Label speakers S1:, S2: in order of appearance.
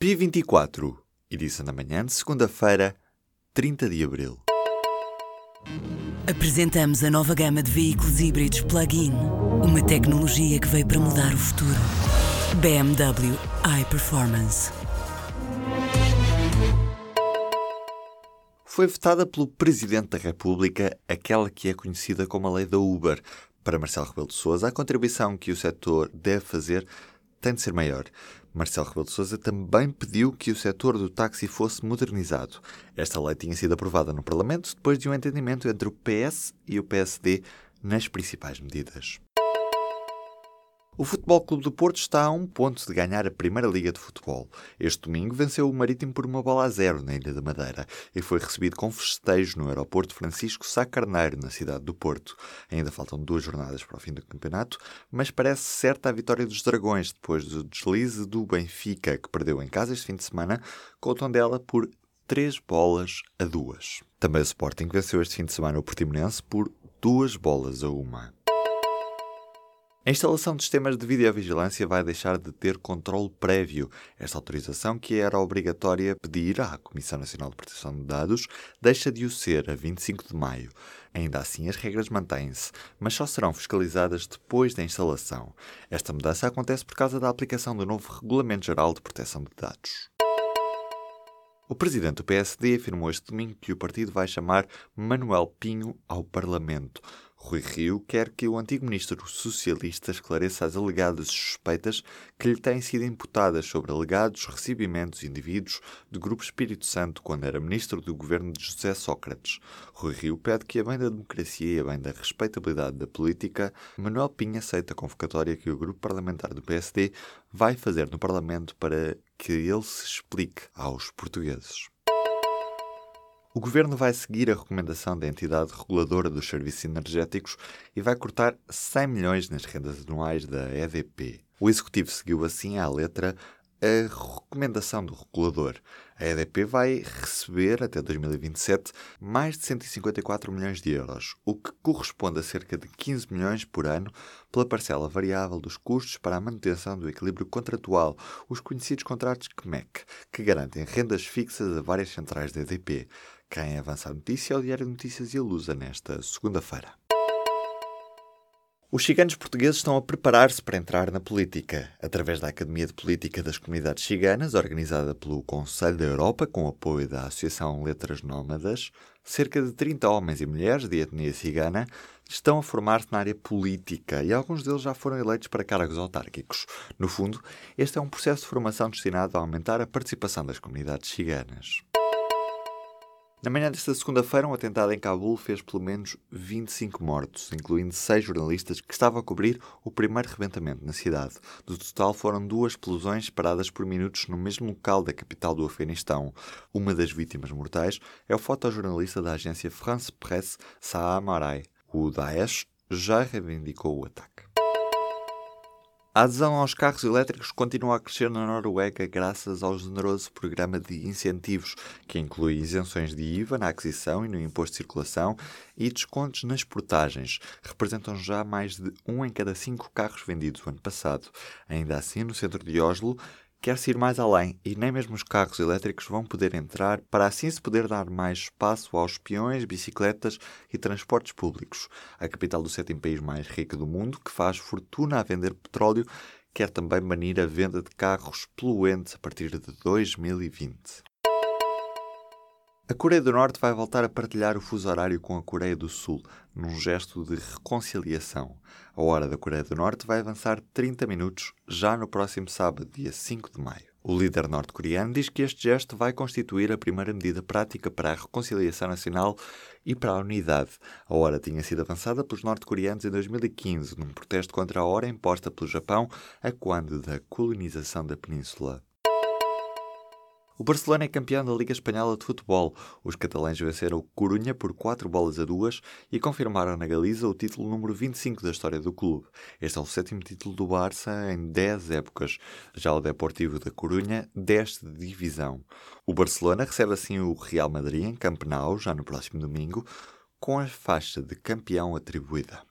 S1: P24, edição da manhã de segunda-feira, 30 de abril.
S2: Apresentamos a nova gama de veículos híbridos plug-in. Uma tecnologia que veio para mudar o futuro. BMW iPerformance.
S1: Foi votada pelo Presidente da República aquela que é conhecida como a lei da Uber. Para Marcelo Rebelo de Sousa, a contribuição que o setor deve fazer tem de ser maior. Marcelo Rebelo de Sousa também pediu que o setor do táxi fosse modernizado. Esta lei tinha sido aprovada no Parlamento depois de um entendimento entre o PS e o PSD nas principais medidas. O Futebol Clube do Porto está a um ponto de ganhar a Primeira Liga de Futebol. Este domingo venceu o Marítimo por uma bola a zero na Ilha da Madeira e foi recebido com festejo no aeroporto Francisco Sá Carneiro, na cidade do Porto. Ainda faltam duas jornadas para o fim do campeonato, mas parece certa a vitória dos Dragões depois do deslize do Benfica, que perdeu em casa este fim de semana com o Tondela por três bolas a duas. Também o Sporting venceu este fim de semana o Portimonense por duas bolas a uma. A instalação de sistemas de videovigilância vai deixar de ter controle prévio. Esta autorização, que era obrigatória pedir à Comissão Nacional de Proteção de Dados, deixa de o ser a 25 de maio. Ainda assim, as regras mantêm-se, mas só serão fiscalizadas depois da instalação. Esta mudança acontece por causa da aplicação do novo Regulamento Geral de Proteção de Dados. O presidente do PSD afirmou este domingo que o partido vai chamar Manuel Pinho ao Parlamento. Rui Rio quer que o antigo ministro socialista esclareça as alegadas suspeitas que lhe têm sido imputadas sobre alegados recebimentos indivíduos do Grupo Espírito Santo quando era ministro do governo de José Sócrates. Rui Rio pede que, a bem da democracia e a bem da respeitabilidade da política, Manuel Pinha aceita a convocatória que o grupo parlamentar do PSD vai fazer no Parlamento para que ele se explique aos portugueses. O governo vai seguir a recomendação da entidade reguladora dos serviços energéticos e vai cortar 100 milhões nas rendas anuais da EDP. O executivo seguiu assim à letra a recomendação do regulador. A EDP vai receber até 2027 mais de 154 milhões de euros, o que corresponde a cerca de 15 milhões por ano pela parcela variável dos custos para a manutenção do equilíbrio contratual, os conhecidos contratos CMEC, que garantem rendas fixas a várias centrais da EDP. Quem avança a notícia é o Diário de Notícias e a Lusa nesta segunda-feira. Os ciganos portugueses estão a preparar-se para entrar na política. Através da Academia de Política das Comunidades Ciganas, organizada pelo Conselho da Europa, com apoio da Associação Letras Nómadas, cerca de 30 homens e mulheres de etnia cigana estão a formar-se na área política e alguns deles já foram eleitos para cargos autárquicos. No fundo, este é um processo de formação destinado a aumentar a participação das comunidades ciganas. Na manhã desta segunda-feira, um atentado em Cabul fez pelo menos 25 mortos, incluindo seis jornalistas que estavam a cobrir o primeiro rebentamento na cidade. Do total, foram duas explosões paradas por minutos no mesmo local da capital do Afeganistão. Uma das vítimas mortais é o fotojornalista da agência France Presse, Saah Marai. O Daesh já reivindicou o ataque. A adesão aos carros elétricos continua a crescer na Noruega graças ao generoso programa de incentivos, que inclui isenções de IVA na aquisição e no imposto de circulação e descontos nas portagens. Representam já mais de um em cada cinco carros vendidos o ano passado. Ainda assim, no centro de Oslo, quer-se ir mais além e nem mesmo os carros elétricos vão poder entrar para assim se poder dar mais espaço aos peões, bicicletas e transportes públicos. A capital do sétimo país mais rico do mundo, que faz fortuna a vender petróleo, quer também banir a venda de carros poluentes a partir de 2020. A Coreia do Norte vai voltar a partilhar o fuso horário com a Coreia do Sul, num gesto de reconciliação. A hora da Coreia do Norte vai avançar 30 minutos já no próximo sábado, dia 5 de maio. O líder norte-coreano diz que este gesto vai constituir a primeira medida prática para a reconciliação nacional e para a unidade. A hora tinha sido avançada pelos norte-coreanos em 2015, num protesto contra a hora imposta pelo Japão a quando da colonização da península. O Barcelona é campeão da Liga Espanhola de Futebol. Os catalães venceram o Corunha por 4 bolas a 2 e confirmaram na Galiza o título número 25 da história do clube. Este é o sétimo título do Barça em 10 épocas. Já o Deportivo da Corunha desce de divisão. O Barcelona recebe assim o Real Madrid em Camp Nou, já no próximo domingo, com a faixa de campeão atribuída.